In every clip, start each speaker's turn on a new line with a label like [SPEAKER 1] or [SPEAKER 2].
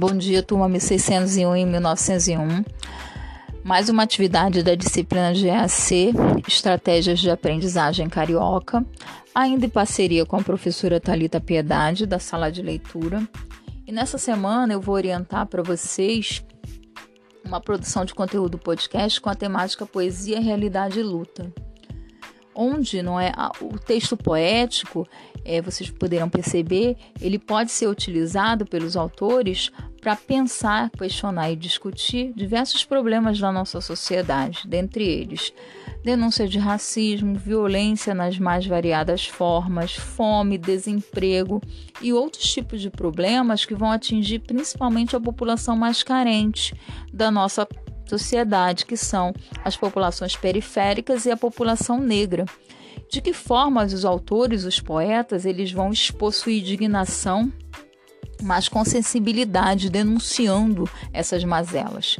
[SPEAKER 1] Bom dia, turma 1601 e 1901. Mais uma atividade da disciplina EAC, Estratégias de Aprendizagem Carioca, ainda em parceria com a professora Talita Piedade, da sala de leitura. E nessa semana eu vou orientar para vocês uma produção de conteúdo podcast com a temática Poesia, Realidade e Luta onde não é o texto poético, é, vocês poderão perceber, ele pode ser utilizado pelos autores para pensar, questionar e discutir diversos problemas da nossa sociedade, dentre eles denúncia de racismo, violência nas mais variadas formas, fome, desemprego e outros tipos de problemas que vão atingir principalmente a população mais carente da nossa sociedade, que são as populações periféricas e a população negra. De que forma os autores, os poetas, eles vão possuir indignação, mas com sensibilidade, denunciando essas mazelas.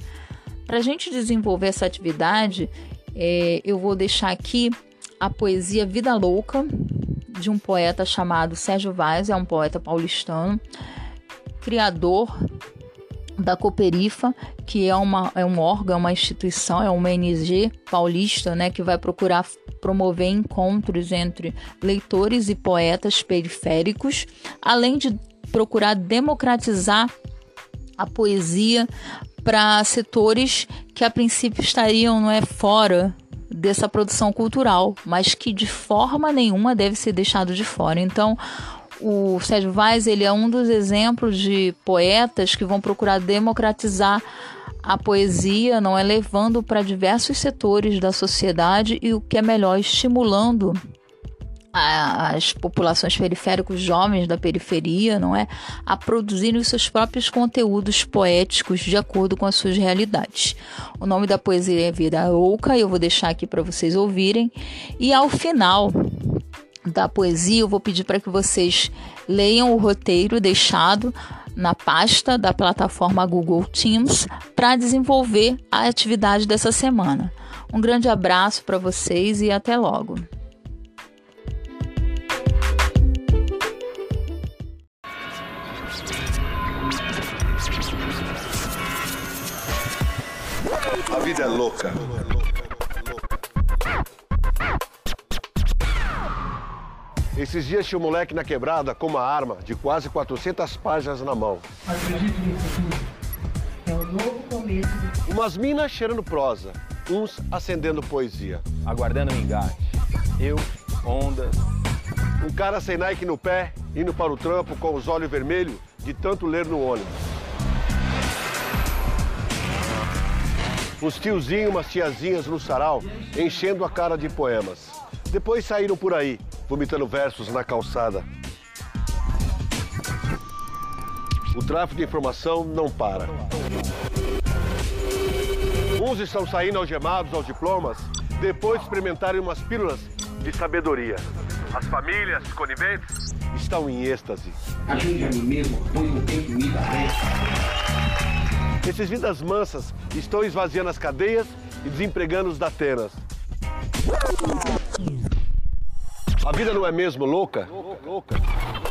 [SPEAKER 1] Para a gente desenvolver essa atividade, é, eu vou deixar aqui a poesia Vida Louca, de um poeta chamado Sérgio Vaz, é um poeta paulistano, criador da Cooperifa, que é, uma, é um órgão, é uma instituição, é uma ONG paulista, né, que vai procurar promover encontros entre leitores e poetas periféricos, além de procurar democratizar a poesia para setores que a princípio estariam não é fora dessa produção cultural, mas que de forma nenhuma deve ser deixado de fora. Então, o Sérgio Vaz ele é um dos exemplos de poetas que vão procurar democratizar a poesia, não é levando para diversos setores da sociedade e o que é melhor, estimulando as populações periféricas, jovens da periferia, não é, a produzirem os seus próprios conteúdos poéticos de acordo com as suas realidades. O nome da poesia é Vida Louca, eu vou deixar aqui para vocês ouvirem. E ao final da poesia, eu vou pedir para que vocês leiam o roteiro deixado na pasta da plataforma Google Teams para desenvolver a atividade dessa semana. Um grande abraço para vocês e até logo.
[SPEAKER 2] A vida é louca. Esses dias tinha um moleque na quebrada com uma arma de quase 400 páginas na mão.
[SPEAKER 3] Acredito nisso. É o novo começo.
[SPEAKER 2] Umas minas cheirando prosa, uns acendendo poesia.
[SPEAKER 4] Aguardando um engate. Eu, ondas.
[SPEAKER 2] Um cara sem Nike no pé, indo para o trampo com os olhos vermelhos de tanto ler no ônibus. Uns tiozinhos, umas tiazinhas no sarau, enchendo a cara de poemas. Depois saíram por aí, vomitando versos na calçada. O tráfico de informação não para. Uns estão saindo algemados aos diplomas, depois de experimentarem umas pílulas de sabedoria. As famílias coniventes estão em êxtase.
[SPEAKER 5] A mim mesmo, põe um tempo em
[SPEAKER 2] Esses vidas mansas estão esvaziando as cadeias e desempregando os datenas. A vida não é mesmo louca? Louca, louca, louca.